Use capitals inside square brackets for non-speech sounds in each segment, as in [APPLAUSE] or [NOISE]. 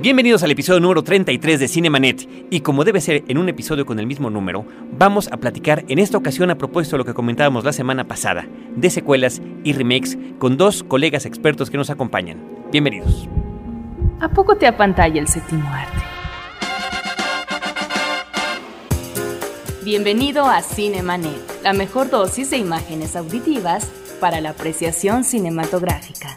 Bienvenidos al episodio número 33 de Cinemanet y como debe ser en un episodio con el mismo número, vamos a platicar en esta ocasión a propósito de lo que comentábamos la semana pasada, de secuelas y remakes con dos colegas expertos que nos acompañan. Bienvenidos. ¿A poco te apantalla el séptimo arte? Bienvenido a Cinemanet, la mejor dosis de imágenes auditivas para la apreciación cinematográfica.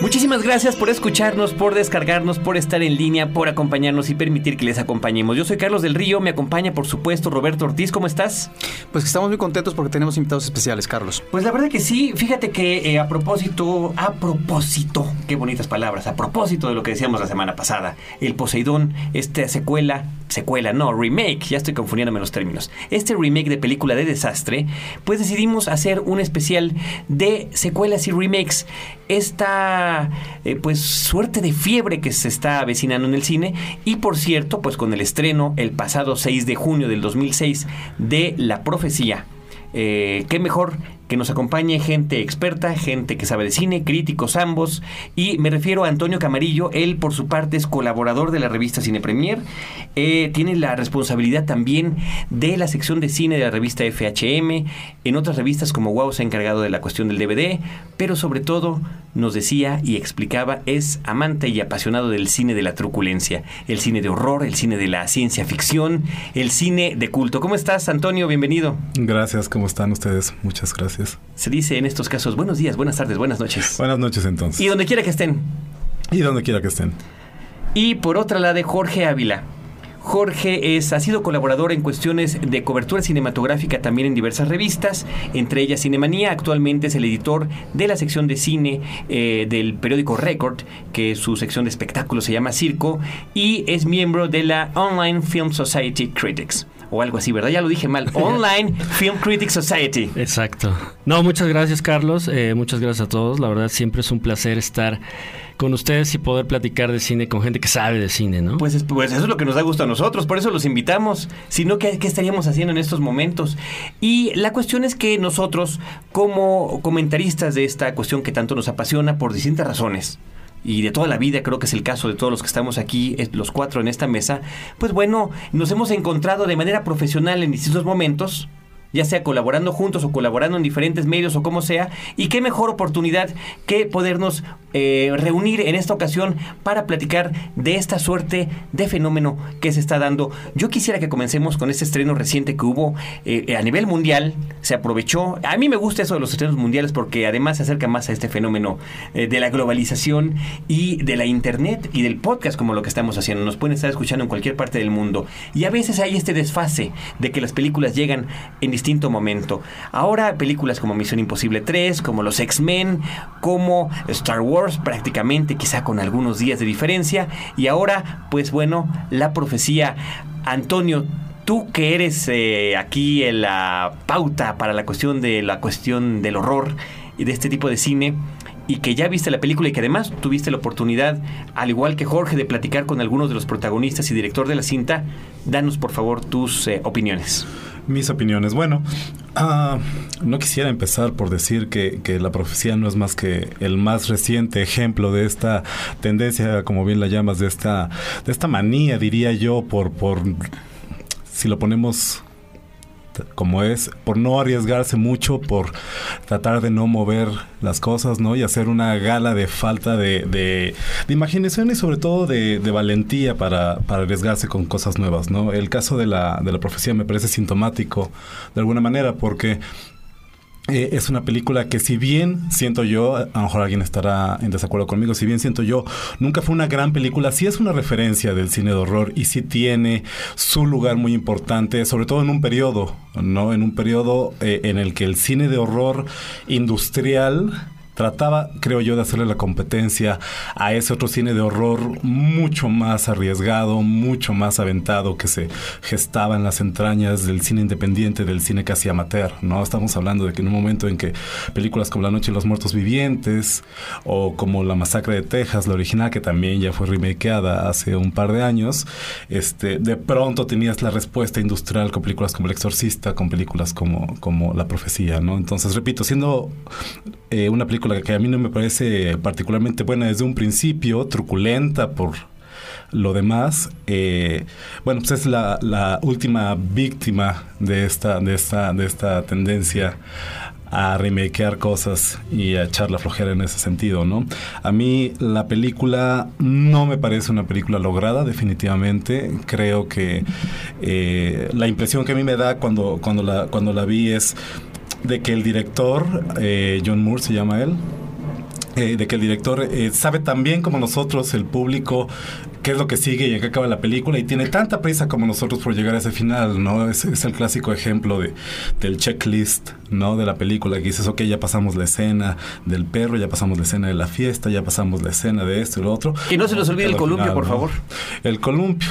Muchísimas gracias por escucharnos, por descargarnos, por estar en línea, por acompañarnos y permitir que les acompañemos. Yo soy Carlos del Río, me acompaña por supuesto Roberto Ortiz, ¿cómo estás? Pues que estamos muy contentos porque tenemos invitados especiales, Carlos. Pues la verdad que sí, fíjate que eh, a propósito, a propósito, qué bonitas palabras, a propósito de lo que decíamos la semana pasada, el Poseidón, esta secuela, secuela, no, remake, ya estoy confundiéndome los términos, este remake de película de desastre, pues decidimos hacer un especial de secuelas y remakes. Esta eh, pues suerte de fiebre que se está avecinando en el cine y por cierto pues con el estreno el pasado 6 de junio del 2006 de La Profecía eh, qué mejor que nos acompañe gente experta, gente que sabe de cine, críticos ambos, y me refiero a Antonio Camarillo, él por su parte es colaborador de la revista Cine Premier, eh, tiene la responsabilidad también de la sección de cine de la revista FHM, en otras revistas como Wow se ha encargado de la cuestión del DVD, pero sobre todo nos decía y explicaba, es amante y apasionado del cine de la truculencia, el cine de horror, el cine de la ciencia ficción, el cine de culto. ¿Cómo estás, Antonio? Bienvenido. Gracias, ¿cómo están ustedes? Muchas gracias. Se dice en estos casos buenos días, buenas tardes, buenas noches. Buenas noches entonces. Y donde quiera que estén. Y donde quiera que estén. Y por otra la de Jorge Ávila. Jorge es, ha sido colaborador en cuestiones de cobertura cinematográfica también en diversas revistas, entre ellas Cinemanía. Actualmente es el editor de la sección de cine eh, del periódico Record, que su sección de espectáculos se llama Circo, y es miembro de la Online Film Society Critics o algo así, ¿verdad? Ya lo dije mal. [LAUGHS] Online Film Critics Society. Exacto. No, muchas gracias, Carlos. Eh, muchas gracias a todos. La verdad, siempre es un placer estar con ustedes y poder platicar de cine con gente que sabe de cine, ¿no? Pues, pues eso es lo que nos da gusto a nosotros, por eso los invitamos. Si no, ¿qué, ¿qué, estaríamos haciendo en estos momentos? Y la cuestión es que nosotros, como comentaristas de esta cuestión que tanto nos apasiona, por distintas razones, y de toda la vida, creo que es el caso de todos los que estamos aquí, los cuatro en esta mesa, pues bueno, nos hemos encontrado de manera profesional en distintos momentos, ya sea colaborando juntos o colaborando en diferentes medios o como sea, y qué mejor oportunidad que podernos eh, reunir en esta ocasión para platicar de esta suerte de fenómeno que se está dando. Yo quisiera que comencemos con este estreno reciente que hubo eh, a nivel mundial, se aprovechó, a mí me gusta eso de los estrenos mundiales porque además se acerca más a este fenómeno eh, de la globalización y de la internet y del podcast como lo que estamos haciendo, nos pueden estar escuchando en cualquier parte del mundo, y a veces hay este desfase de que las películas llegan en distinto momento. Ahora películas como Misión Imposible 3, como los X-Men, como Star Wars, prácticamente, quizá con algunos días de diferencia. Y ahora, pues bueno, la profecía. Antonio, tú que eres eh, aquí en la pauta para la cuestión de la cuestión del horror y de este tipo de cine, y que ya viste la película y que además tuviste la oportunidad, al igual que Jorge, de platicar con algunos de los protagonistas y director de la cinta, danos por favor tus eh, opiniones mis opiniones. Bueno, uh, no quisiera empezar por decir que, que, la profecía no es más que el más reciente ejemplo de esta tendencia, como bien la llamas, de esta, de esta manía, diría yo, por, por si lo ponemos como es, por no arriesgarse mucho, por tratar de no mover las cosas, ¿no? Y hacer una gala de falta de, de, imaginación y sobre todo de, de valentía para, para, arriesgarse con cosas nuevas, ¿no? El caso de la, de la profecía me parece sintomático de alguna manera porque eh, es una película que si bien siento yo, a lo mejor alguien estará en desacuerdo conmigo, si bien siento yo, nunca fue una gran película, sí es una referencia del cine de horror y sí tiene su lugar muy importante, sobre todo en un periodo, ¿no? En un periodo eh, en el que el cine de horror industrial trataba, creo yo, de hacerle la competencia a ese otro cine de horror mucho más arriesgado, mucho más aventado que se gestaba en las entrañas del cine independiente, del cine casi amateur, ¿no? Estamos hablando de que en un momento en que películas como La Noche de los Muertos Vivientes o como La Masacre de Texas, la original, que también ya fue remakeada hace un par de años, este, de pronto tenías la respuesta industrial con películas como El Exorcista, con películas como, como La Profecía, ¿no? Entonces, repito, siendo eh, una película que a mí no me parece particularmente buena desde un principio, truculenta por lo demás, eh, bueno, pues es la, la, última víctima de esta, de esta, de esta tendencia a remakear cosas y a echar la flojera en ese sentido, ¿no? A mí la película no me parece una película lograda, definitivamente. Creo que eh, la impresión que a mí me da cuando, cuando, la, cuando la vi es de que el director, eh, John Moore se llama él, eh, de que el director eh, sabe tan bien como nosotros, el público, qué es lo que sigue y en qué acaba la película y tiene tanta prisa como nosotros por llegar a ese final, ¿no? Es, es, el clásico ejemplo de, del checklist, ¿no? De la película que dices, ok, ya pasamos la escena del perro, ya pasamos la escena de la fiesta, ya pasamos la escena de esto y lo otro. Y no se nos olvide el columpio, final, por ¿no? favor. El columpio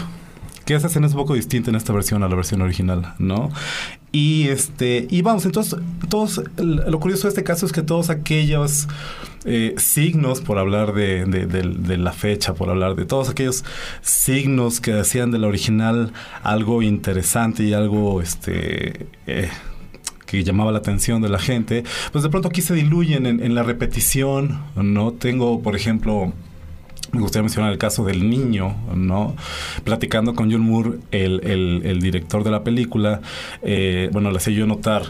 que esa escena es un poco distinta en esta versión a la versión original, ¿no? Y este, y vamos, entonces, todos, lo curioso de este caso es que todos aquellos eh, signos, por hablar de, de, de, de, la fecha, por hablar de todos aquellos signos que hacían de la original algo interesante y algo, este, eh, que llamaba la atención de la gente, pues de pronto aquí se diluyen en, en la repetición, ¿no? Tengo, por ejemplo, me gustaría mencionar el caso del niño, ¿no? Platicando con John Moore, el, el, director de la película, eh, bueno, le hacía yo notar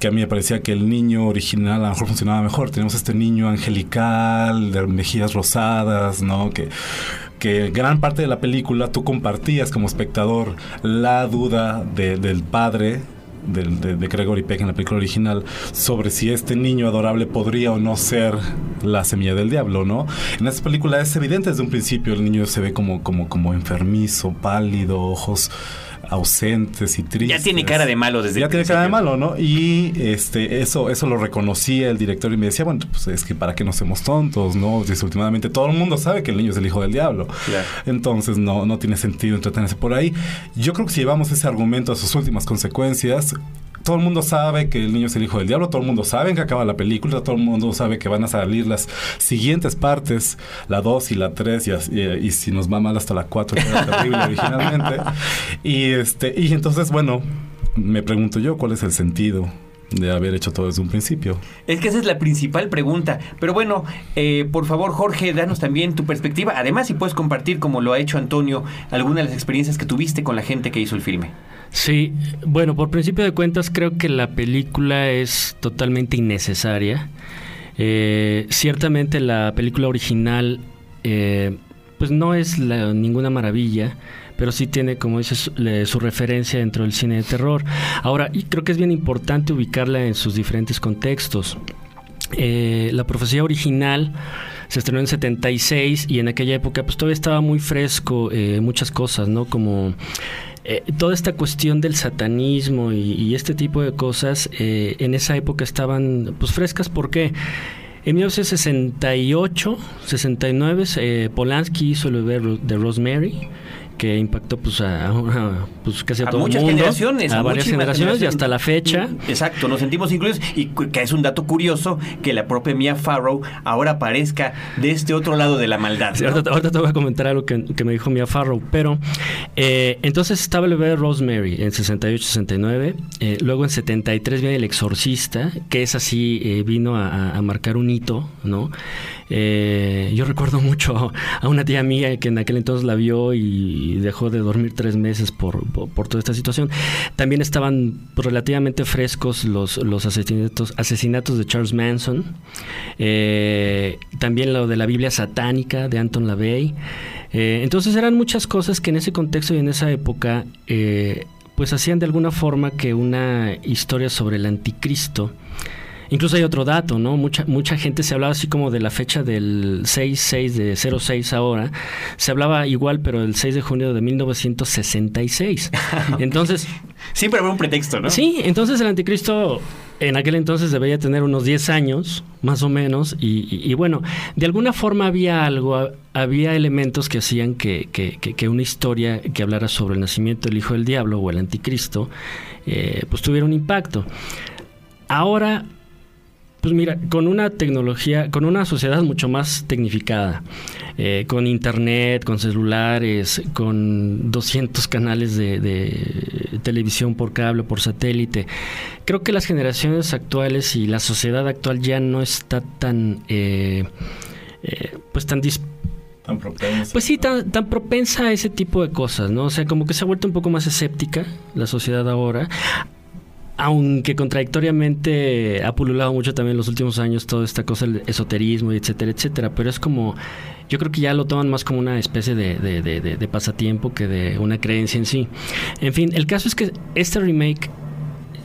que a mí me parecía que el niño original a lo mejor funcionaba mejor. Tenemos este niño angelical, de mejillas rosadas, ¿no? Que, que gran parte de la película tú compartías como espectador la duda de, del padre de, de, de, Gregory Peck en la película original sobre si este niño adorable podría o no ser la semilla del diablo, ¿no? En esta película es evidente desde un principio el niño se ve como, como, como enfermizo, pálido, ojos ausentes y tristes. Ya tiene cara de malo desde Ya tiene cara de malo, ¿no? Y este eso eso lo reconocía el director y me decía, bueno, pues es que para qué nos hacemos tontos, ¿no? Desafortunadamente todo el mundo sabe que el niño es el hijo del diablo. Claro. Entonces no, no tiene sentido entretenerse por ahí. Yo creo que si llevamos ese argumento a sus últimas consecuencias, todo el mundo sabe que el niño es el hijo del diablo, todo el mundo sabe que acaba la película, todo el mundo sabe que van a salir las siguientes partes, la 2 y la 3, y, y, y, si nos va mal hasta la 4, que era [LAUGHS] terrible originalmente. Y, este, y entonces, bueno, me pregunto yo cuál es el sentido de haber hecho todo desde un principio. Es que esa es la principal pregunta. Pero bueno, eh, por favor, Jorge, danos también tu perspectiva. Además, si puedes compartir, como lo ha hecho Antonio, algunas de las experiencias que tuviste con la gente que hizo el filme. Sí, bueno, por principio de cuentas creo que la película es totalmente innecesaria. Eh, ciertamente la película original eh, pues no es la, ninguna maravilla, pero sí tiene, como dices, su, referencia dentro del cine de terror. Ahora, y creo que es bien importante ubicarla en sus diferentes contextos. Eh, la profecía original se estrenó en 76 y en aquella época pues todavía estaba muy fresco eh, muchas cosas, ¿no? Como eh, toda esta cuestión del satanismo y, este tipo de cosas eh, en esa época estaban pues frescas. Porque en 1968, 69, eh, Polanski hizo el bebé de Rosemary que impactó pues a, a pues casi a, a todo muchas el mundo, generaciones, a, a varias generaciones, y hasta la fecha. Exacto, nos sentimos incluidos y que es un dato curioso que la propia Mia Farrow ahora aparezca de este otro lado de la maldad. ¿no? Sí, ahorita, ahorita, te voy a comentar algo que, que me dijo Mia Farrow, pero eh, entonces estaba el bebé Rosemary en 68-69, eh, luego en 73 viene El Exorcista, que es así, eh, vino a, a, marcar un hito, ¿no? Eh, yo recuerdo mucho a una tía mía que en aquel entonces la vio y dejó de dormir tres meses por, por, toda esta situación. También estaban relativamente frescos los, los asesinatos, asesinatos de Charles Manson. Eh, también lo de la Biblia satánica de Anton LaVey. Eh, entonces eran muchas cosas que en ese contexto y en esa época eh, pues hacían de alguna forma que una historia sobre el anticristo Incluso hay otro dato, ¿no? Mucha, mucha gente se hablaba así como de la fecha del 6-6 de 06 ahora. Se hablaba igual, pero el 6 de junio de 1966. [LAUGHS] Entonces, Siempre habrá un pretexto, ¿no? Sí, entonces el anticristo en aquel entonces debería tener unos 10 años, más o menos, y, y- y bueno, de alguna forma había algo, ha- había elementos que hacían que, que- que- que una historia que hablara sobre el nacimiento del Hijo del Diablo o el anticristo, eh, pues tuviera un impacto. Ahora, pues mira, con una tecnología, con una sociedad mucho más tecnificada, eh, con internet, con celulares, con 200 canales de, de televisión por cable, por satélite, creo que las generaciones actuales y la sociedad actual ya no está tan, eh, eh, pues tan dis- Tan pues sí, tan, tan propensa a ese tipo de cosas, ¿no? O sea, como que se ha vuelto un poco más escéptica la sociedad ahora. Aunque contradictoriamente ha pululado mucho también en los últimos años toda esta cosa del esoterismo, etcétera, etcétera. Pero es como, yo creo que ya lo toman más como una especie de, de- pasatiempo que de una creencia en sí. En fin, el caso es que este remake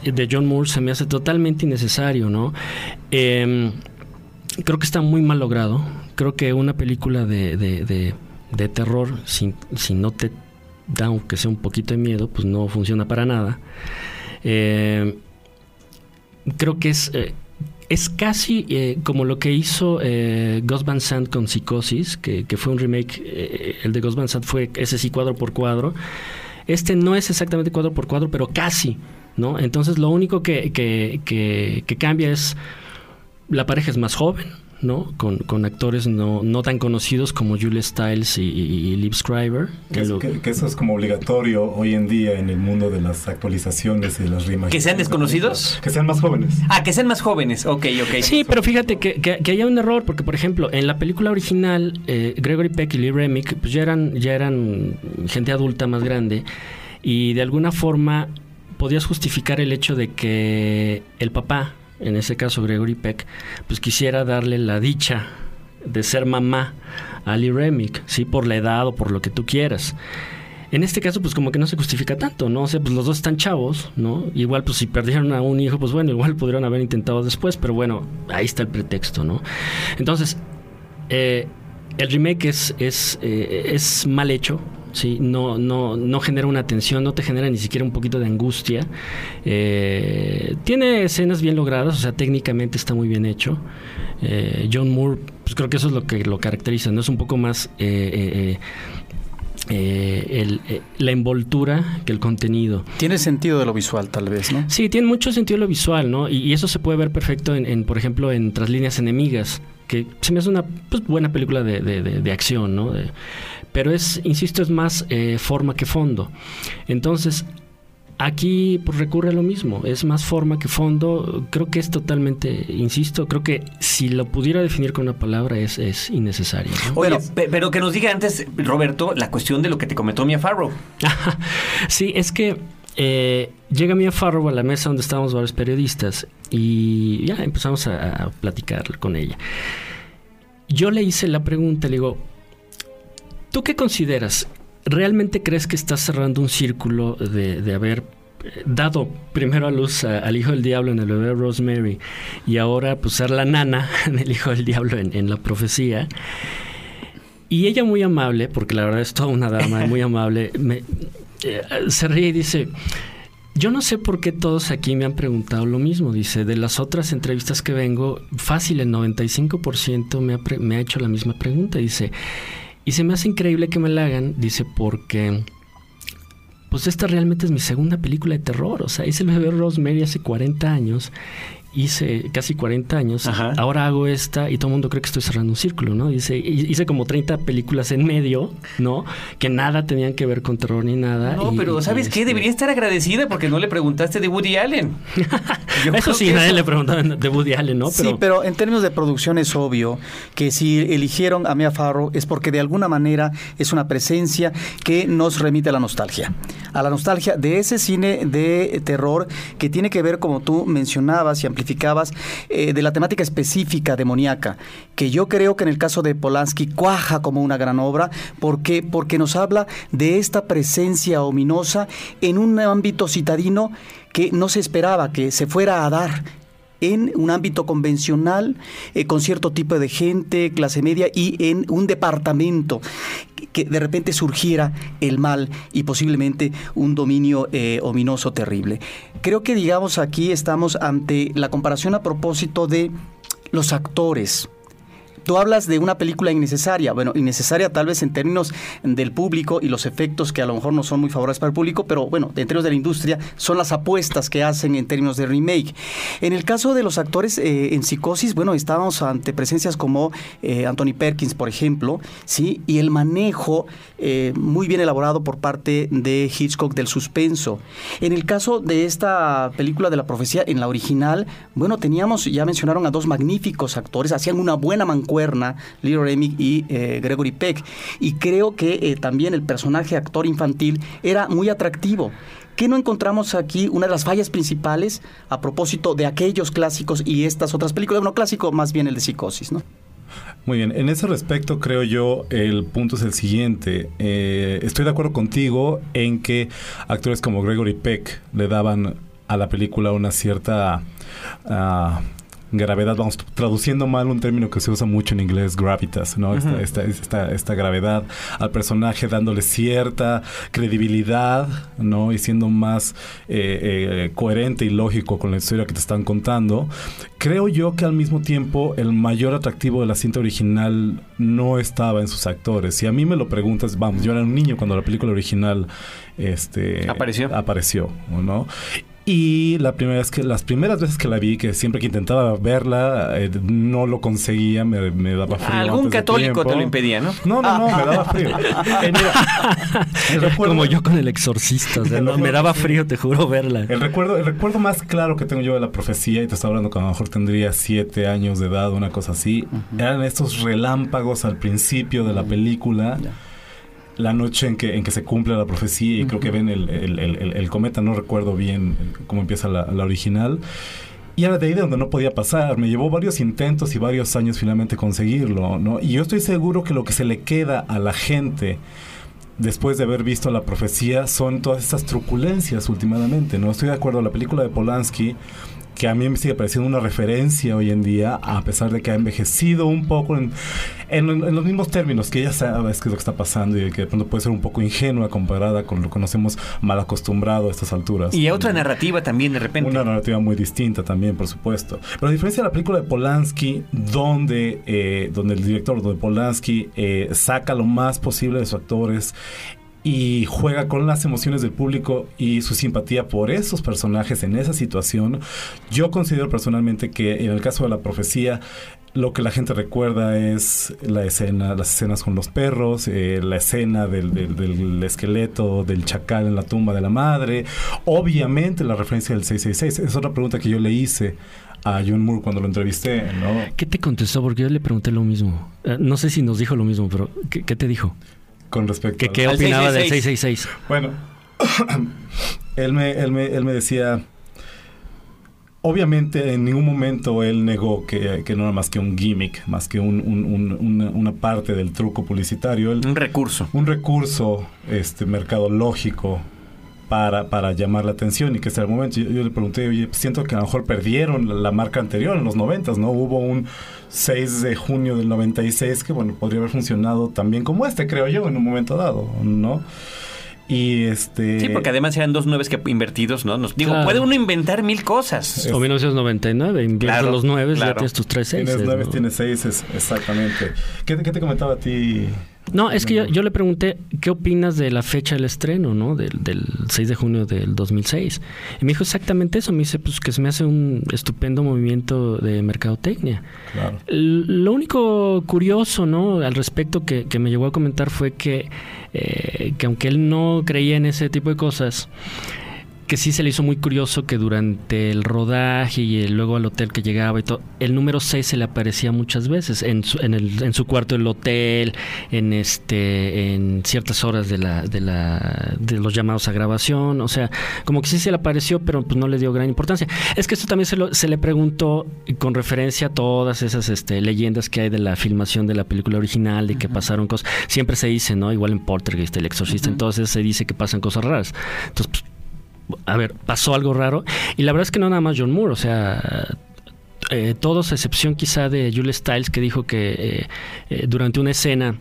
de John Moore se me hace totalmente innecesario, ¿no? Em, creo que está muy mal logrado. Creo que una película de terror, si, si no te da aunque sea un poquito de miedo, pues no funciona para nada. Eh, creo que es, eh, es casi eh, como lo que hizo Gus Van con Psicosis, que, que fue un remake. el de Gus Van fue ese sí cuadro por cuadro. Este no es exactamente cuadro por cuadro, pero casi, ¿no? Entonces lo único que- que- que cambia es la pareja es más joven, ¿no? Con, con actores no, no tan conocidos como Julia Stiles y, y- y Liv Schreiber. Que, es- Lo- que- que eso es como obligatorio hoy en día en el mundo de las actualizaciones y de las reimaginaciones. ¿Que sean desconocidos? Que sean más jóvenes. Ah, que sean más jóvenes. Ok, ok. Sí, pero fíjate que, que, que hay un error, porque por ejemplo, en la película original, eh, Gregory Peck y Lee Remick pues ya eran, ya eran gente adulta más grande, y de alguna forma podías justificar el hecho de que el papá, en ese caso Gregory Peck, pues quisiera darle la dicha de ser mamá a Lee Remick, sí, por la edad o por lo que tú quieras. En este caso, pues como que no se justifica tanto, ¿no? O sea, pues los dos están chavos, ¿no? Igual, pues si perdieron a un hijo, pues bueno, igual podrían haber intentado después, pero bueno, ahí está el pretexto, ¿no? Entonces, eh, el remake es, es, eh, es mal hecho, ¿sí? No, no, no genera una tensión, no te genera ni siquiera un poquito de angustia. Eh, tiene escenas bien logradas, o sea, técnicamente está muy bien hecho. Eh, John Moore, pues creo que eso es lo que lo caracteriza, ¿no? Es un poco más... eh, eh, eh, el, eh, la envoltura que el contenido. Tiene sentido de lo visual, tal vez, ¿no? Sí, tiene mucho sentido lo visual, ¿no? Y, y eso se puede ver perfecto en, en, por ejemplo, en Tras líneas enemigas, que se me hace una pues, buena película de, de- de- de acción, ¿no? Pero es, insisto, es más eh, forma que fondo. Entonces, aquí pues, recurre a lo mismo, es más forma que fondo. Creo que es totalmente, insisto, creo que si lo pudiera definir con una palabra es, es innecesario. ¿no? Oye, pero que nos diga antes, Roberto, la cuestión de lo que te comentó Mia Farrow. [LAUGHS] sí, es que eh, llega Mia Farrow a la mesa donde estábamos varios periodistas y ya empezamos a, a platicar con ella. Yo le hice la pregunta, le digo, ¿tú qué consideras? ¿Realmente crees que estás cerrando un círculo de, de haber eh, dado primero a luz a- al hijo del diablo en el bebé Rosemary y ahora pues ser la nana [LAUGHS] en el hijo del diablo en, en la profecía? Y ella muy amable, porque la verdad es toda una dama muy [LAUGHS] amable, me, eh, se ríe y dice, yo no sé por qué todos aquí me han preguntado lo mismo. Dice, de las otras entrevistas que vengo, fácil, el 95% me ha, pre- me ha hecho la misma pregunta. Dice, y se me hace increíble que me la hagan, dice, porque pues esta realmente es mi segunda película de terror. O sea, hice el bebé Rosemary hace 40 años, hice casi 40 años, Ajá. ahora hago esta y todo el mundo cree que estoy cerrando un círculo, ¿no? Dice, hi- hice como 30 películas en medio, ¿no? Que nada tenían que ver con terror ni nada. No, y- pero ¿sabes y qué? este- Debería estar agradecida porque no le preguntaste de Woody Allen. [LAUGHS] Yo Eso sí, nadie eso- le preguntaba de Woody Allen, ¿no? Sí, pero en términos de producción es obvio que si eligieron a Mia Farrow es porque de alguna manera es una presencia que nos remite a la nostalgia. A la nostalgia de ese cine de terror que tiene que ver, como tú mencionabas y eh, de la temática específica demoníaca, que yo creo que en el caso de Polanski cuaja como una gran obra, porque, porque nos habla de esta presencia ominosa en un ámbito citadino que no se esperaba que se fuera a dar en un ámbito convencional, eh, con cierto tipo de gente, clase media, y en un departamento que de repente surgiera el mal y posiblemente un dominio eh, ominoso terrible. Creo que digamos aquí estamos ante la comparación a propósito de los actores Tú hablas de una película innecesaria. Bueno, innecesaria tal vez en términos del público y los efectos que a lo mejor no son muy favorables para el público, pero bueno, en términos de la industria son las apuestas que hacen en términos de remake. En el caso de los actores eh, en psicosis, bueno, estábamos ante presencias como eh, Anthony Perkins, por ejemplo, ¿sí? Y el manejo eh, muy bien elaborado por parte de Hitchcock del suspenso. En el caso de esta película de la profecía, en la original, bueno, teníamos, ya mencionaron a dos magníficos actores, hacían una buena mancuerna Little Remick y eh, Gregory Peck. Y creo que eh, también el personaje actor infantil era muy atractivo. ¿Qué no encontramos aquí? Una de las fallas principales a propósito de aquellos clásicos y estas otras películas. Bueno, clásico más bien el de Psicosis, ¿no? Muy bien, en ese respecto creo yo el punto es el siguiente. Eh, estoy de acuerdo contigo en que actores como Gregory Peck le daban a la película una cierta... Ah, gravedad, vamos traduciendo mal un término que se usa mucho en inglés, gravitas, ¿no? esta, esta, esta, gravedad al personaje dándole cierta credibilidad, ¿no? Y siendo más eh, eh, coherente y lógico con la historia que te están contando. Creo yo que al mismo tiempo el mayor atractivo de la cinta original no estaba en sus actores. Si a mí me lo preguntas, vamos, yo era un niño cuando la película original este, apareció. apareció, ¿no? Y la primera vez que, las primeras veces que la vi, que siempre que intentaba verla, eh, no lo conseguía, me, daba frío. Algún católico te lo impedía, ¿no? No, no, no, me daba [LAUGHS] frío. Eh, [LAUGHS] Como yo con el exorcista, me daba frío, te juro, verla. El recuerdo, el recuerdo más claro que tengo yo de la profecía, y te estaba hablando que a lo mejor tendría siete años de edad, una cosa así, eran estos relámpagos al principio de la película la noche en que, en que se cumple la profecía y creo que ven el, el, cometa, no recuerdo bien cómo empieza la, original. Y era de ahí de donde no podía pasar. Me llevó varios intentos y varios años finalmente conseguirlo, ¿no? Y yo estoy seguro que lo que se le queda a la gente después de haber visto la profecía son todas estas truculencias últimamente, ¿no? Estoy de acuerdo, la película de Polanski que a mí me sigue pareciendo una referencia hoy en día, a pesar de que ha envejecido un poco en, los mismos términos, que ya sabes qué es lo que está pasando y que de pronto puede ser un poco ingenua comparada con lo que nos hemos mal acostumbrado a estas alturas. Y a otra narrativa también de repente. Una narrativa muy distinta también, por supuesto. Pero a diferencia de la película de Polanski, donde, eh, donde el director, donde Polanski eh, saca lo más posible de sus actores, y juega con las emociones del público y su simpatía por esos personajes en esa situación. Yo considero personalmente que en el caso de la profecía, lo que la gente recuerda es la escena, las escenas con los perros, eh, la escena del, del, esqueleto del chacal en la tumba de la madre, obviamente la referencia del 666. Es otra pregunta que yo le hice a John Moore cuando lo entrevisté. ¿Qué te contestó? Porque yo le pregunté lo mismo. Eh, no sé si nos dijo lo mismo, pero ¿qué, te dijo? Con respecto ¿Qué, ¿Qué opinaba del 666? Bueno, [COUGHS] él, me, él, me, él me decía, obviamente en ningún momento él negó que, que no era más que un gimmick, más que un, una, parte del truco publicitario. un recurso. Un recurso este, mercadológico para, para llamar la atención y que sea el momento. Yo, le pregunté, oye, siento que a lo mejor perdieron la, marca anterior en los 90, ¿no? Hubo un 6 de junio del 96 que, bueno, podría haber funcionado también como este, creo yo, en un momento dado, ¿no? Y este. Sí, porque además eran dos nueves que invertidos, ¿no? Nos, digo, puede uno inventar mil cosas. O 1999, invierte los nueve, ya tienes tus tres seis. Tienes nueve, tienes seis, exactamente. ¿Qué, ¿Qué, te comentaba a ti? No, es que yo, le pregunté, ¿qué opinas de la fecha del estreno, ¿no? Del, del 6 de junio del 2006. Y me dijo exactamente eso. Me dice, pues que se me hace un estupendo movimiento de mercadotecnia. Claro. Lo único curioso, ¿no? Al respecto que, que me llegó a comentar fue que, eh, que aunque él no creía en ese tipo de cosas, que sí se le hizo muy curioso que durante el rodaje y luego al hotel que llegaba y todo, el número 6 se le aparecía muchas veces en su, en, el, en su cuarto del hotel, en este en ciertas horas de la de la de los llamados a grabación, o sea, como que sí se le apareció, pero pues no le dio gran importancia. Es que esto también se, lo, se le preguntó con referencia a todas esas este, leyendas que hay de la filmación de la película original, de que pasaron cosas, siempre se dice, ¿no? Igual en Portergeist, el exorcista, entonces se dice que pasan cosas raras. Entonces, pues, a ver, pasó algo raro. Y la verdad es que no nada más John Moore, o sea, eh, todos, a excepción quizá de Julie Stiles, que dijo que eh, eh, durante una escena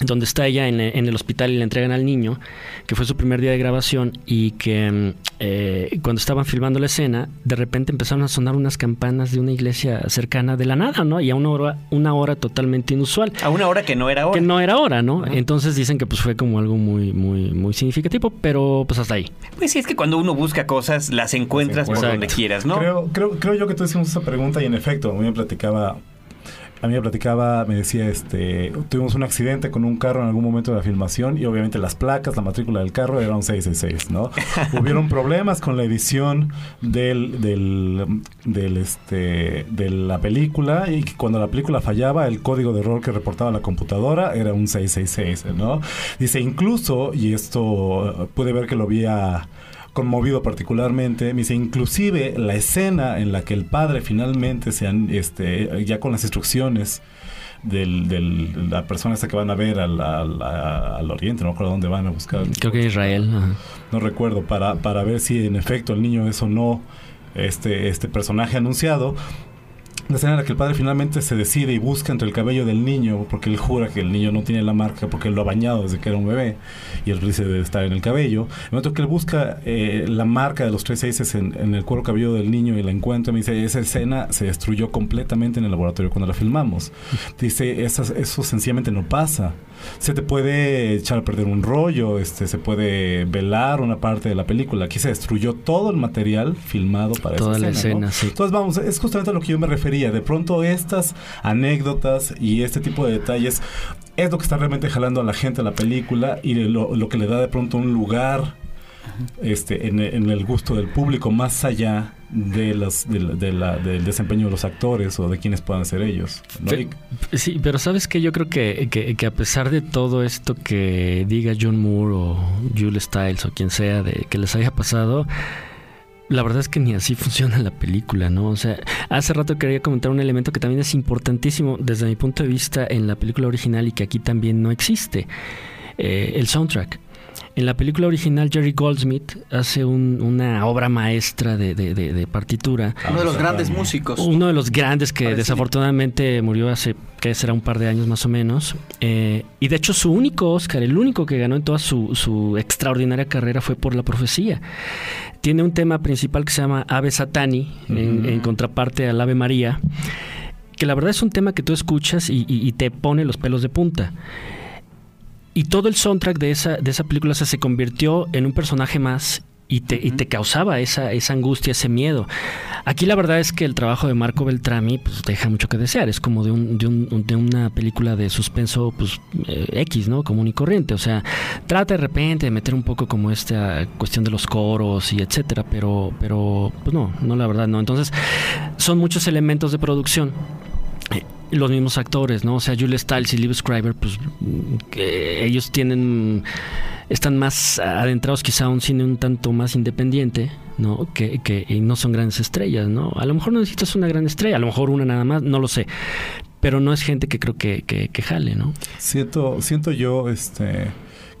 donde está ella en, en, el hospital y le entregan al niño, que fue su primer día de grabación y que eh, cuando estaban filmando la escena, de repente empezaron a sonar unas campanas de una iglesia cercana de la nada, ¿no? Y a una hora, una hora totalmente inusual. A una hora que no era hora. Que no era hora, ¿no? Entonces dicen que pues fue como algo muy, muy, muy significativo, pero pues hasta ahí. Pues sí, es que cuando uno busca cosas, las encuentras por Exacto. donde quieras, ¿no? Creo, creo, creo yo que tú hicimos esa pregunta y en efecto, a mí me platicaba, a mí me platicaba, me decía, este, tuvimos un accidente con un carro en algún momento de la filmación y obviamente las placas, la matrícula del carro era un 666, ¿no? [LAUGHS] Hubieron problemas con la edición del, del, del, este, de la película y cuando la película fallaba, el código de error que reportaba la computadora era un 666, ¿no? Dice, incluso, y esto pude ver que lo había conmovido particularmente. Me dice, inclusive la escena en la que el padre finalmente se han, este, ya con las instrucciones del, del- la persona esta que van a ver al, al- al oriente, no recuerdo dónde van a buscar. Creo que Israel. ajá. No recuerdo, para, para ver si en efecto el niño es o no este, este personaje anunciado. La escena en la que el padre finalmente se decide y busca entre el cabello del niño, porque él jura que el niño no tiene la marca, porque él lo ha bañado desde que era un bebé, y él dice debe estar en el cabello. En el momento que él busca eh, la marca de los tres seises en, en el cuero cabelludo del niño y la encuentra, me dice, esa escena se destruyó completamente en el laboratorio cuando la filmamos. Dice, "Esas- eso sencillamente no pasa. Se te puede echar a perder un rollo, este, se puede velar una parte de la película. Aquí se destruyó todo el material filmado para Toda esa la escena. ¿no? escena, sí. Entonces vamos, es justamente a lo que yo me refería. De pronto estas anécdotas y este tipo de detalles es lo que está realmente jalando a la gente a la película y lo, lo que le da de pronto un lugar este, en, en el gusto del público más allá de las, de la- de la- del desempeño de los actores o de quienes puedan ser ellos. ¿no? Sí, pero sabes que yo creo que, que, que a pesar de todo esto que diga John Moore o Julie Stiles o quien sea de que les haya pasado, la verdad es que ni así [LAUGHS] funciona la película, ¿no? O sea, hace rato quería comentar un elemento que también es importantísimo desde mi punto de vista en la película original y que aquí también no existe, eh, el soundtrack. En la película original Jerry Goldsmith hace un- una obra maestra de, de- de- de partitura. Uno de los grandes músicos. Uno de los grandes que desafortunadamente murió hace, que será un par de años más o menos. Eh, y de hecho su único Oscar, el único que ganó en toda su, su extraordinaria carrera fue por La Profecía. Tiene un tema principal que se llama Ave Satani, en, en contraparte al Ave María, que la verdad es un tema que tú escuchas y, y- y te pone los pelos de punta. Y todo el soundtrack de esa, de esa película o sea, se convirtió en un personaje más y te, y te causaba esa, esa angustia, ese miedo. Aquí la verdad es que el trabajo de Marco Beltrami pues, deja mucho que desear. Es como de, un, de, un- de una película de suspenso pues, eh, X, ¿no? Común y corriente. O sea, trata de repente de meter un poco como esta cuestión de los coros y etcétera, pero, pero pues no, no la verdad no. Entonces, son muchos elementos de producción los mismos actores, ¿no? O sea, Julia Stiles y Liv pues ellos tienen están más adentrados quizá a un cine un tanto más independiente, ¿no? Que, que y no son grandes estrellas, ¿no? A lo mejor no necesitas una gran estrella, a lo mejor una nada más, no lo sé. Pero no es gente que creo que, que, que jale, ¿no? Siento, siento yo este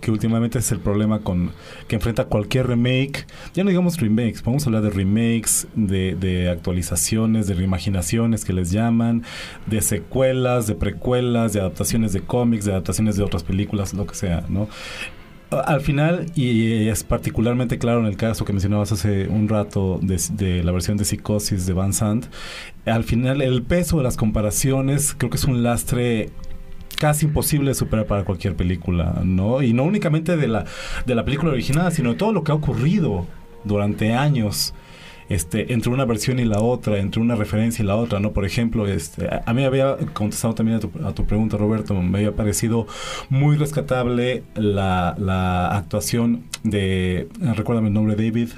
que últimamente es el problema con que enfrenta cualquier remake. Ya no digamos remakes, a hablar de remakes, de, de actualizaciones, de reimaginaciones que les llaman, de secuelas, de precuelas, de adaptaciones de cómics, de adaptaciones de otras películas, lo que sea, ¿no? Al final, y es particularmente claro en el caso que mencionabas hace un rato de, de la versión de Psicosis de Van Sant, al final el peso de las comparaciones creo que es un lastre casi imposible de superar para cualquier película, ¿no? Y no únicamente de la, de la película original, sino de todo lo que ha ocurrido durante años. Este, entre una versión y la otra, entre una referencia y la otra, ¿no? Por ejemplo, este, a, mí había contestado también a tu, a tu pregunta, Roberto, me había parecido muy rescatable la, la actuación de, recuérdame el nombre, David,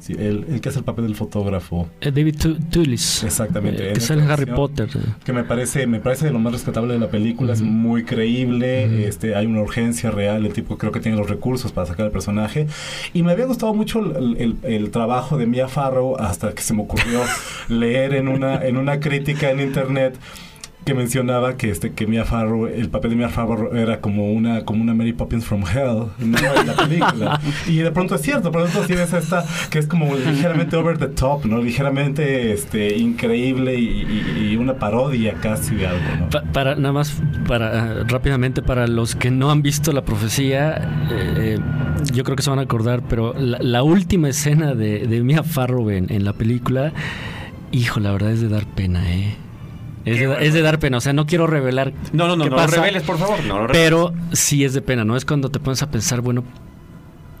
sí, el, el que hace el papel del fotógrafo. Eh, David Tu- Tulis. Exactamente, eh, que sale en Harry. Potter. que me parece me parece de lo más rescatable de la película es Ujú. muy creíble Ujú. este hay una urgencia real el tipo creo que tiene los recursos para sacar el personaje y me había gustado mucho el, el- el trabajo de Mia Farrow hasta que se me ocurrió leer en una en una crítica en internet que mencionaba que este que Mia Farrow, el papel de Mia Farrow era como una como una Mary Poppins from Hell ¿no? en la película. [LAUGHS] y de pronto es cierto, por pronto tienes esta que es como ligeramente over the top, ¿no? Ligeramente este increíble y, y una parodia casi de algo, ¿no? Pa- para nada más para eh, rápidamente para los que no han visto la profecía, eh, eh, yo creo que se van a acordar, pero la, la última escena de, de Mia Farrow en, en la película, hijo, la verdad es de dar pena, eh. Es de, es de dar pena, o sea, no quiero revelar. No, no, no, no lo pasa, reveles, por favor. No lo reveles. Pero sí es de pena, ¿no? Es cuando te pones a pensar, bueno,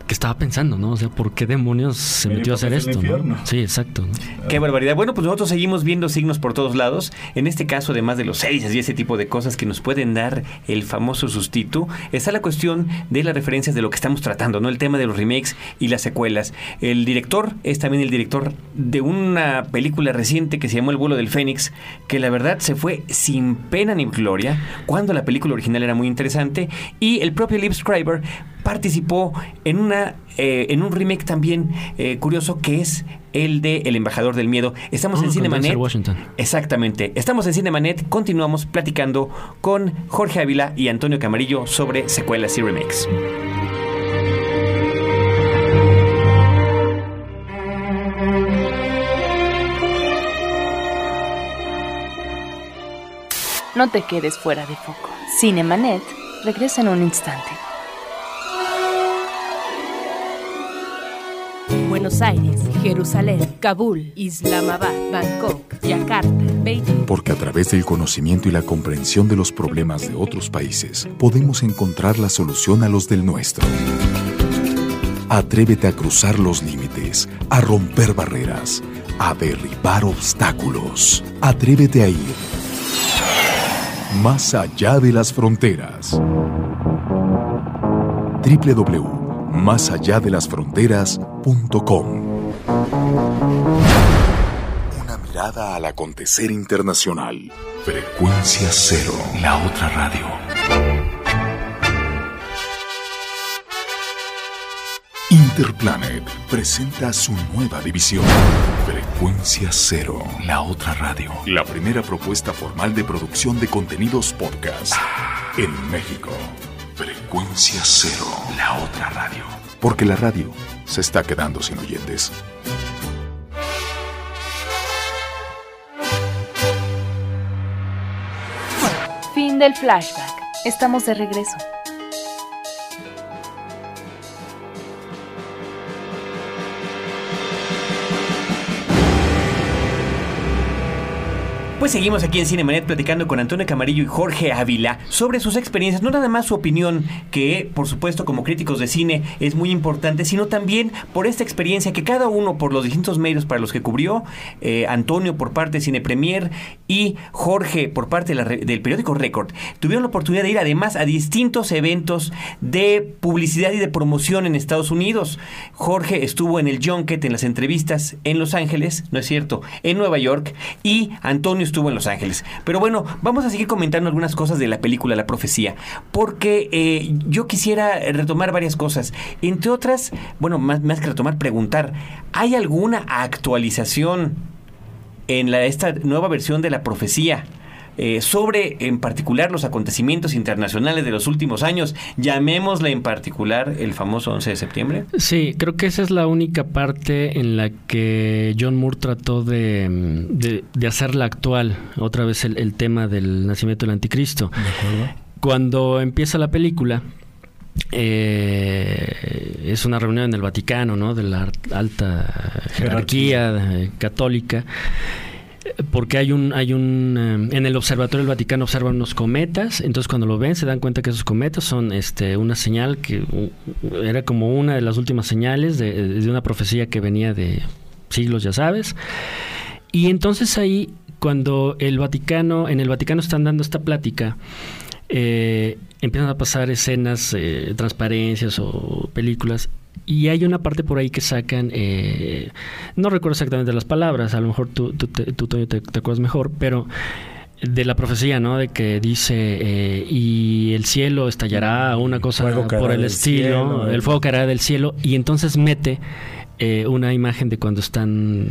¿qué estaba pensando, no? O sea, ¿por qué demonios se metió a hacer esto, no? Sí, exacto. ¿no? Qué barbaridad. Bueno, pues nosotros seguimos viendo signos por todos lados. En este caso, además de los seis y ese tipo de cosas que nos pueden dar el famoso sustituto, está la cuestión de las referencias de lo que estamos tratando, ¿no? El tema de los remakes y las secuelas. El director es también el director de una película reciente que se llamó El vuelo del Fénix, que la verdad se fue sin pena ni gloria, cuando la película original era muy interesante. Y el propio Liv Schreiber participó en una eh, en un remake también eh, curioso que es el de El embajador del miedo. Estamos Ah, en con Cinemanet. Washington. Exactamente. Estamos en Cinemanet. Continuamos platicando con Jorge Ávila y Antonio Camarillo sobre secuelas y remakes. No te quedes fuera de foco. Cinemanet regresa en un instante. Buenos Aires, Jerusalén, Kabul, Islamabad, Bangkok, Yakarta, Beijing. Porque a través del conocimiento y la comprensión de los problemas de otros países, podemos encontrar la solución a los del nuestro. Atrévete a cruzar los límites, a romper barreras, a derribar obstáculos. Atrévete a ir más allá de las fronteras. www.másalladelasfronteras.com Una mirada al acontecer internacional. Frecuencia cero. La otra radio. Interplanet presenta su nueva división. Frecuencia Cero, la otra radio. La primera propuesta formal de producción de contenidos podcast en México. Frecuencia Cero, la otra radio. Porque la radio se está quedando sin oyentes. Fin del flashback. Estamos de regreso. Pues seguimos aquí en Cinemanet platicando con Antonio Camarillo y Jorge Ávila sobre sus experiencias, no nada más su opinión, que por supuesto como críticos de cine es muy importante, sino también por esta experiencia que cada uno por los distintos medios para los que cubrió, eh, Antonio por parte de Cine Premier y Jorge por parte del periódico Record, tuvieron la oportunidad de ir además a distintos eventos de publicidad y de promoción en Estados Unidos. Jorge estuvo en el Junket, en las entrevistas en Los Ángeles, no es cierto, en Nueva York, y Antonio estuvo en Los Ángeles. Pero bueno, vamos a seguir comentando algunas cosas de la película La Profecía, porque eh, yo quisiera retomar varias cosas. Entre otras, bueno, más que retomar, preguntar, ¿hay alguna actualización en la, esta nueva versión de La Profecía? eh, sobre en particular los acontecimientos internacionales de los últimos años, llamémosle en particular el famoso 11 de septiembre. Sí, creo que esa es la única parte en la que John Moore trató de, mm, de, de hacerla actual, otra vez el, el tema del nacimiento del anticristo. Cuando empieza la película, eh, es una reunión en el Vaticano, ¿no? De la alta jerarquía católica. Porque hay un, hay un, eh, en el observatorio del Vaticano observan unos cometas, entonces cuando lo ven se dan cuenta que esos cometas son, este, una señal que era como una de las últimas señales de, de una profecía que venía de siglos, ya sabes. Y entonces ahí, cuando el Vaticano, en el Vaticano están dando esta plática, eh, empiezan a pasar escenas, eh, transparencias o películas. Y hay una parte por ahí que sacan, eh, no recuerdo exactamente las palabras, a lo mejor tú, tú, te- tú, te, te acuerdas mejor, pero de la profecía, ¿no? De que dice, eh, y el cielo estallará, una cosa por el estilo, cielo, el fuego caerá del cielo, y entonces mete eh, una imagen de cuando están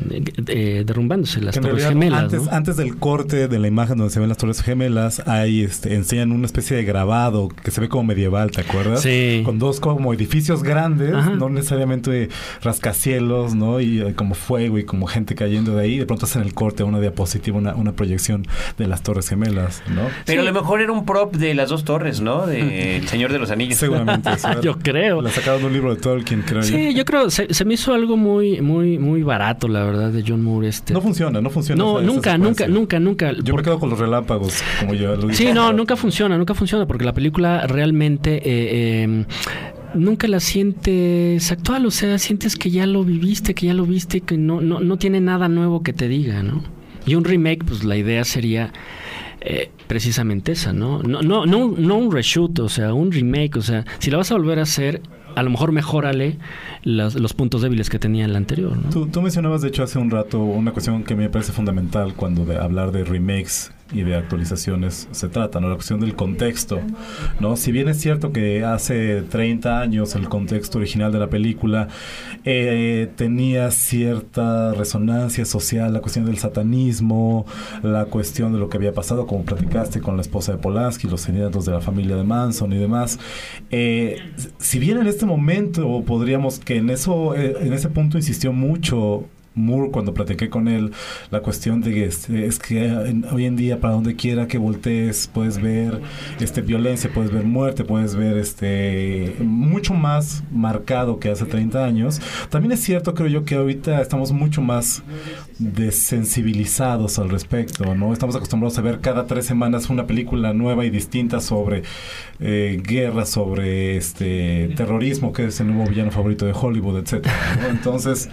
eh, derrumbándose las Torres Gemelas. Antes, antes del corte de la imagen donde se ven las Torres Gemelas, ahí este, enseñan una especie de grabado que se ve como medieval, ¿te acuerdas? Sí. Con dos como edificios grandes, no necesariamente rascacielos, ¿no? Y eh, como fuego y como gente cayendo de ahí. De pronto hacen el corte, una diapositiva, una, una proyección de las Torres Gemelas, ¿no? Pero a lo mejor era un prop de las dos torres, ¿no? De [LAUGHS] El Señor de los Anillos. Seguramente. [LAUGHS] yo creo. La sacaron un libro de Tolkien, creo Sí, yo, creo. Se, se me hizo algo muy, muy, muy barato, la verdad, de John Moore. Este. No funciona, no funciona. No, nunca, nunca, nunca, nunca. Yo me quedo con los relámpagos, como yo lo dije. Sí, no, nunca funciona, nunca funciona, porque la película realmente eh, eh, nunca la sientes actual, o sea, sientes que ya lo viviste, que ya lo viste, que no, no, no tiene nada nuevo que te diga, ¿no? Y un remake, pues la idea sería eh, precisamente esa, ¿no? No, no, no, no un reshoot, o sea, un remake, o sea, si la vas a volver a hacer, a lo mejor mejórale los, los puntos débiles que tenía en la anterior. ¿no? Tú, tú, mencionabas, de hecho, hace un rato una cuestión que me parece fundamental cuando de hablar de remakes y de actualizaciones se trata, ¿no? La cuestión del contexto, ¿no? Si bien es cierto que hace 30 años el contexto original de la película eh, tenía cierta resonancia social, la cuestión del satanismo, la cuestión de lo que había pasado, como platicaste con la esposa de Polanski, los nietos de la familia de Manson y demás, eh, si bien en este momento podríamos que en eso, eh, en ese punto insistió mucho Moore cuando platiqué con él la cuestión de que es, que hoy en día para donde quiera que voltees puedes ver este violencia, puedes ver muerte, puedes ver este mucho más marcado que hace 30 años. También es cierto creo yo que ahorita estamos mucho más desensibilizados al respecto, ¿no? Estamos acostumbrados a ver cada tres semanas una película nueva y distinta sobre eh, guerra, sobre este terrorismo, que es el nuevo villano favorito de Hollywood, etcétera. Entonces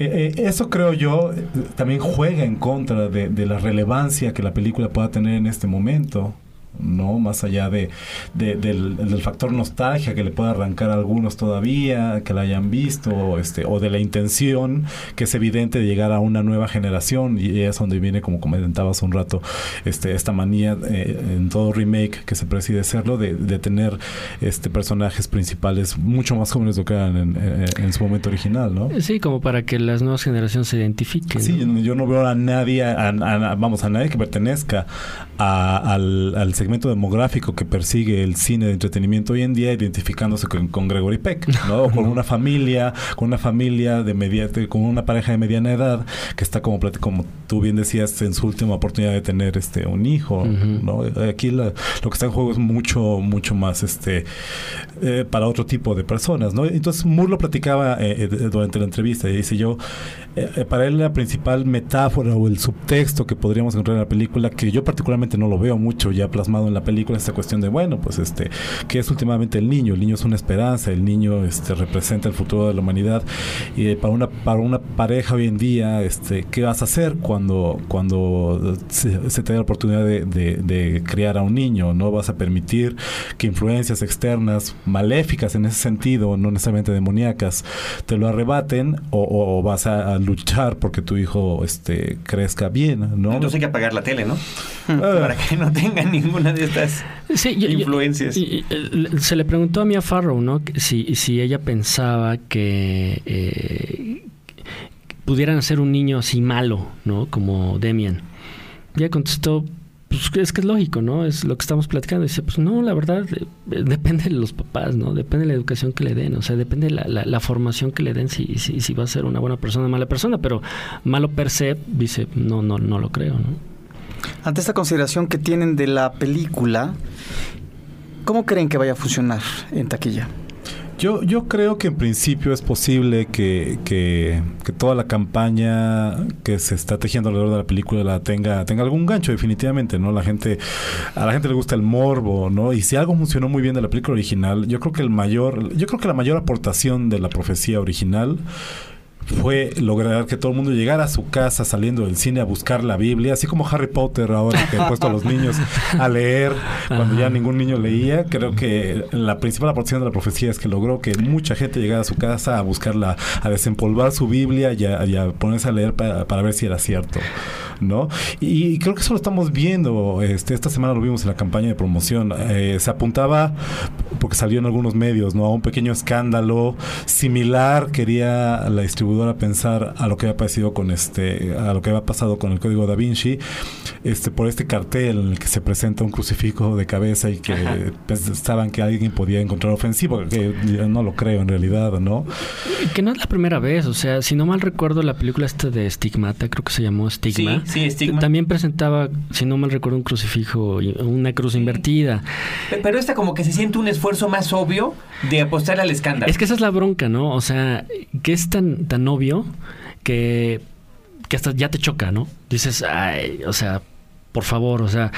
eh, eh, eso creo yo eh, también juega en contra de, de, la relevancia que la película pueda tener en este momento. ¿No? Más allá de, de del, del, factor nostalgia que le pueda arrancar a algunos todavía, que la hayan visto, este, o de la intención que es evidente de llegar a una nueva generación, y es donde viene, como comentabas un rato, este, esta manía eh, en todo remake que se preside serlo, de, de, tener este personajes principales mucho más jóvenes de lo que eran en, en, en, su momento original, ¿no? Sí, como para que las nuevas generaciones se identifiquen. Sí, ¿no? yo no veo a nadie, a, a, vamos, a nadie que pertenezca al, al segmento demográfico que persigue el cine de entretenimiento hoy en día, identificándose con, con Gregory Peck, ¿no? O [LAUGHS] con una familia, con una familia de media, con una pareja de mediana edad que está como, como tú bien decías, en su última oportunidad de tener este un hijo, uh -huh. ¿no? Aquí la, lo que está en juego es mucho, mucho más este eh, para otro tipo de personas, ¿no? Entonces Moore lo platicaba eh, durante la entrevista y dice yo, eh, para él la principal metáfora o el subtexto que podríamos encontrar en la película, que yo particularmente no lo veo mucho ya plasmado en la película, esta cuestión de, bueno, pues este, que es últimamente el niño? El niño es una esperanza, el niño este, representa el futuro de la humanidad. Y eh, para una, para una pareja hoy en día, este, ¿qué vas a hacer cuando, cuando se, se te da la oportunidad de, de, de, criar a un niño? ¿No vas a permitir que influencias externas, maléficas en ese sentido, no necesariamente demoníacas, te lo arrebaten o, o vas a, a, luchar porque tu hijo este, crezca bien, ¿no? Entonces hay que apagar la tele, ¿no? Para [LAUGHS] que no tenga ninguna de estas sí, yo, influencias. Yo, y, se le preguntó a Mia Farrow, ¿no? Si, si ella pensaba que eh, pudieran hacer un niño así malo, ¿no? Como Demian. Ella contestó, pues es que es lógico, ¿no? Es lo que estamos platicando. Dice, pues no, la verdad, eh, depende de los papás, ¿no? Depende de la educación que le den, o sea, depende de la, la, la formación que le den si, si, si, va a ser una buena persona o mala persona, pero malo per se, dice, no, no, no lo creo, ¿no? Ante esta consideración que tienen de la película, ¿cómo creen que vaya a funcionar en taquilla? Yo, yo creo que en principio es posible que, que, toda la campaña que se está tejiendo alrededor de la película la tenga, tenga algún gancho, definitivamente, ¿no? La gente, a la gente le gusta el morbo, ¿no? Y si algo funcionó muy bien de la película original, yo creo que el mayor, yo creo que la mayor aportación de la profecía original fue lograr que todo el mundo llegara a su casa saliendo del cine a buscar la Biblia, así como Harry Potter ahora que han puesto a los niños a leer cuando ya ningún niño leía. Creo que la principal aportación de la profecía es que logró que mucha gente llegara a su casa a buscarla, a desempolvar su Biblia y a, ponerse a leer para, para ver si era cierto. ¿no? Y, creo que eso lo estamos viendo. Este, esta semana lo vimos en la campaña de promoción. Eh, se apuntaba, porque salió en algunos medios, ¿no? A un pequeño escándalo similar. Quería la distribuidora pensar a lo que había pasado con este, a lo que había pasado con el código da Vinci, este, por este cartel en el que se presenta un crucifijo de cabeza y que pensaban que alguien podía encontrar ofensivo, que yo no lo creo en realidad, ¿no? Que no es la primera vez, o sea, si no mal recuerdo la película esta de Stigmata, creo que se llamó Stigma. También presentaba, si no mal recuerdo, un crucifijo, una cruz invertida. Pero esta como que se siente un esfuerzo más obvio de apostar al escándalo. Es que esa es la bronca, ¿no? O sea, que es tan, tan obvio que, que hasta ya te choca, ¿no? Dices, ay, o sea, por favor, o sea,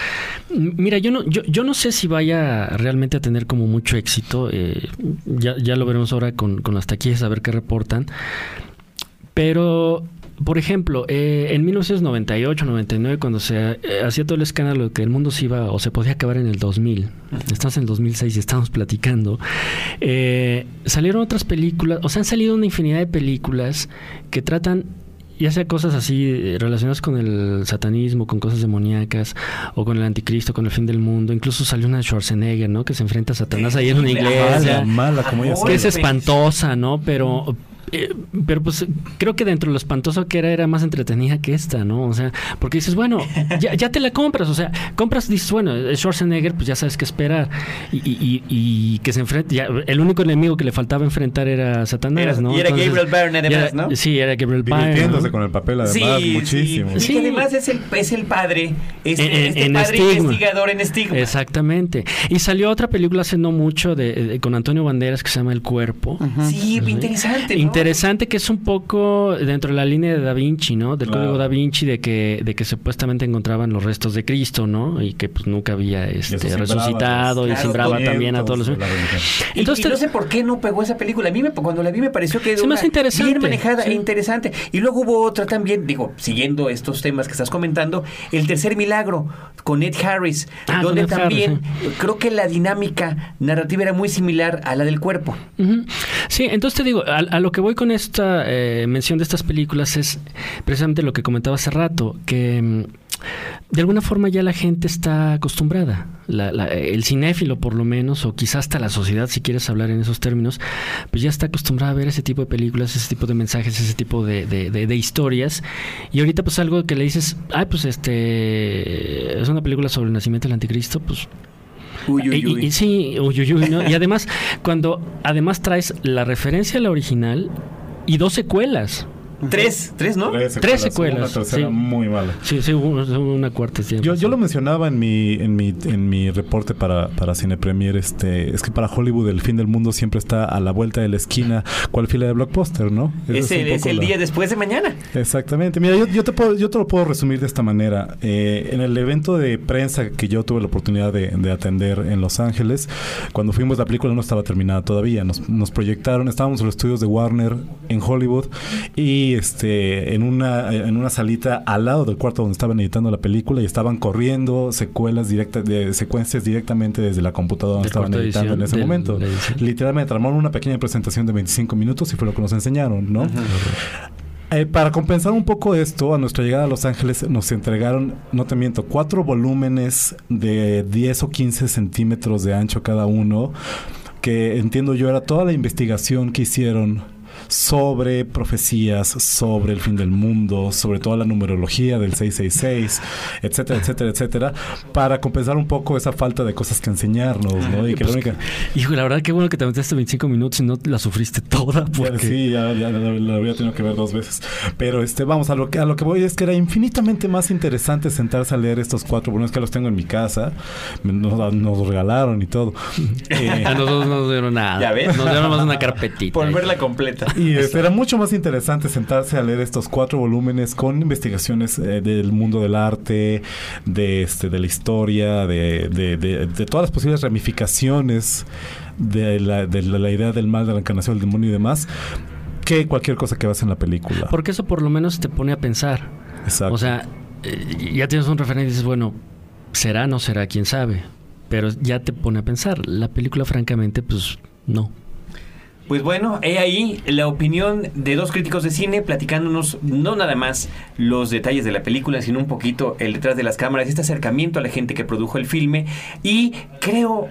mira, yo no, yo, yo no sé si vaya realmente a tener como mucho éxito, eh, ya, ya lo veremos ahora con, con las taquillas a ver qué reportan, pero por ejemplo, eh, en 1998, 99, cuando se eh, hacía todo el escándalo de que el mundo se iba o se podía acabar en el 2000, estamos en el 2006 y estamos platicando, eh, salieron otras películas, o sea, han salido una infinidad de películas que tratan ya sea cosas así relacionadas con el satanismo, con cosas demoníacas, o con el anticristo, con el fin del mundo. Incluso salió una de Schwarzenegger, ¿no? Que se enfrenta a Satanás ahí en una iglesia. Mala, como que es espantosa, ¿no? Pero, eh, pero pues creo que dentro de lo espantoso que era, era más entretenida que esta, ¿no? O sea, porque dices, bueno, ya, ya te la compras, o sea, compras, dices, bueno, Schwarzenegger, pues ya sabes qué esperar. Y, y, y, que se enfrente, ya, el único enemigo que le faltaba enfrentar era Satanás, ¿no? Y era Gabriel Byrne además, ¿no? Sí, era Gabriel Byrne. con el papel además, muchísimo. Sí, y además es el, es el padre, es, este padre investigador en Estigma. Exactamente. Y salió otra película hace no mucho de, con Antonio Banderas que se llama El Cuerpo. Sí, interesante, ¿no? interesante que es un poco dentro de la línea de Da Vinci, ¿no? Del código Da Vinci de que, de que supuestamente encontraban los restos de Cristo, ¿no? Y que pues nunca había este, resucitado y sembraba también a todos los... [LAUGHS] Entonces, y, no sé por qué no pegó esa película. A mí me, cuando la vi me pareció que era más interesante. bien manejada e interesante. Y luego hubo otra también, digo, siguiendo estos temas que estás comentando, El Tercer Milagro con Ed Harris, ah, donde también creo que la dinámica narrativa era muy similar a la del cuerpo. Sí, entonces te digo, a lo que voy con esta eh, mención de estas películas es precisamente lo que comentaba hace rato, que mm, de alguna forma ya la gente está acostumbrada, el cinéfilo por lo menos, o quizás hasta la sociedad, si quieres hablar en esos términos, pues ya está acostumbrada a ver ese tipo de películas, ese tipo de mensajes, ese tipo de, historias. Y ahorita pues algo que le dices, ay, pues este, es una película sobre el nacimiento del anticristo, pues Uy, uy, uy. Y, sí, y además, cuando además traes la referencia a la original y dos secuelas. Tres, tres, ¿no? Tres secuelas. Una tercera muy mala. Sí, sí, una, cuarta. yo, yo lo mencionaba en mi, en mi, en mi reporte para, para Cine Premier, este, es que para Hollywood el fin del mundo siempre está a la vuelta de la esquina, cual fila de blockbuster, ¿no? es, el, día después de mañana. Exactamente. Mira, yo, yo, te puedo, yo te lo puedo resumir de esta manera. Eh, en el evento de prensa que yo tuve la oportunidad de, de, atender en Los Ángeles, cuando fuimos la película no estaba terminada todavía. Nos, nos proyectaron, estábamos en los estudios de Warner en Hollywood y este, en, una, en una salita al lado del cuarto donde estaban editando la película y estaban corriendo secuelas directas, de secuencias directamente desde la computadora donde estaban editando en ese momento. Literalmente armaron una pequeña presentación de 25 minutos y fue lo que nos enseñaron, ¿no? Eh, para compensar un poco esto, a nuestra llegada a Los Ángeles nos entregaron, no te miento, cuatro volúmenes de 10 o 15 centímetros de ancho cada uno, que entiendo yo era toda la investigación que hicieron sobre profecías, sobre el fin del mundo, sobre toda la numerología del 666, etcétera, etcétera, etcétera, para compensar un poco esa falta de cosas que enseñarnos, ¿no? Y que la única... Hijo, la verdad que bueno que te metiste 25 minutos y no la sufriste [LAUGHS] toda. Porque... Sí, ya, ya la, había tenido que ver dos veces. Pero este, vamos, a lo que a lo que voy es que era infinitamente más interesante sentarse a leer estos cuatro, bueno, es que los tengo en mi casa, nos, nos regalaron y todo. eh, [LAUGHS] a nosotros no nos dieron nada. ¿Ya ves? Nos dieron más una carpetita. Por verla completa. [LAUGHS] Y era mucho más interesante sentarse a leer estos cuatro volúmenes con investigaciones eh, del mundo del arte, de, este, de la historia, de, de, todas las posibles ramificaciones de la, de la idea del mal, de la encarnación del demonio y demás que cualquier cosa que vas en la película. Porque eso por lo menos te pone a pensar. Exacto. O sea, eh, ya tienes un referente y dices, bueno, será, no será, quién sabe. Pero ya te pone a pensar. La película, francamente, pues no. Pues bueno, he ahí la opinión de dos críticos de cine platicándonos no nada más los detalles de la película, sino un poquito el detrás de las cámaras, este acercamiento a la gente que produjo el filme. Y creo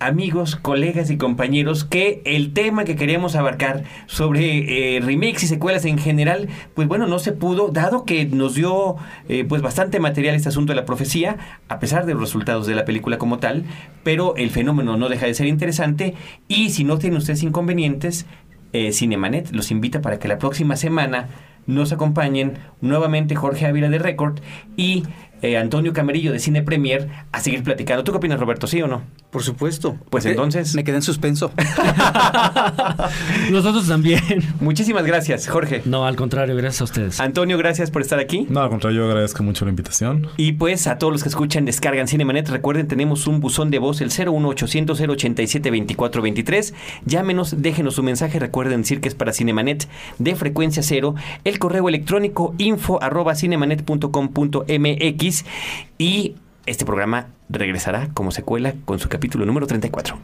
amigos, colegas y compañeros, que el tema que queríamos abarcar sobre eh, remakes y secuelas en general, pues bueno, no se pudo, dado que nos dio eh, pues bastante material este asunto de la profecía, a pesar de los resultados de la película como tal, pero el fenómeno no deja de ser interesante y si no tienen ustedes inconvenientes, eh, Cinemanet los invita para que la próxima semana nos acompañen nuevamente Jorge Ávila de Record y eh, Antonio Camarillo de Cine Premier a seguir platicando. ¿Tú qué opinas, Roberto? ¿Sí o no? Por supuesto. Pues entonces- Me quedé en suspenso. [LAUGHS] Nosotros también. Muchísimas gracias, Jorge. No, al contrario, gracias a ustedes. Antonio, gracias por estar aquí. No, al contrario, yo agradezco mucho la invitación. Y pues a todos los que escuchan, descargan Cinemanet. Recuerden, tenemos un buzón de voz, el 01800 087 2423. Llámenos, déjenos su mensaje. Recuerden decir que es para Cinemanet de frecuencia cero. El correo electrónico info arroba cinemanet.com.mx. Y este programa regresará como secuela con su capítulo número 34.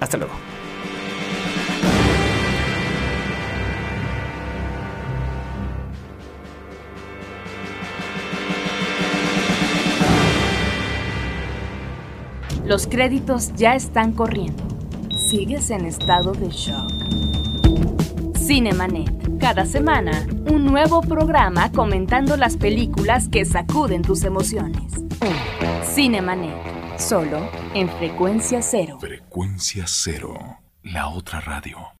Hasta luego. Los créditos ya están corriendo. Sigues en estado de shock. Cinemanet. Cada semana, un nuevo programa comentando las películas que sacuden tus emociones. Cinemanet. Solo en frecuencia cero. Frecuencia cero, la otra radio.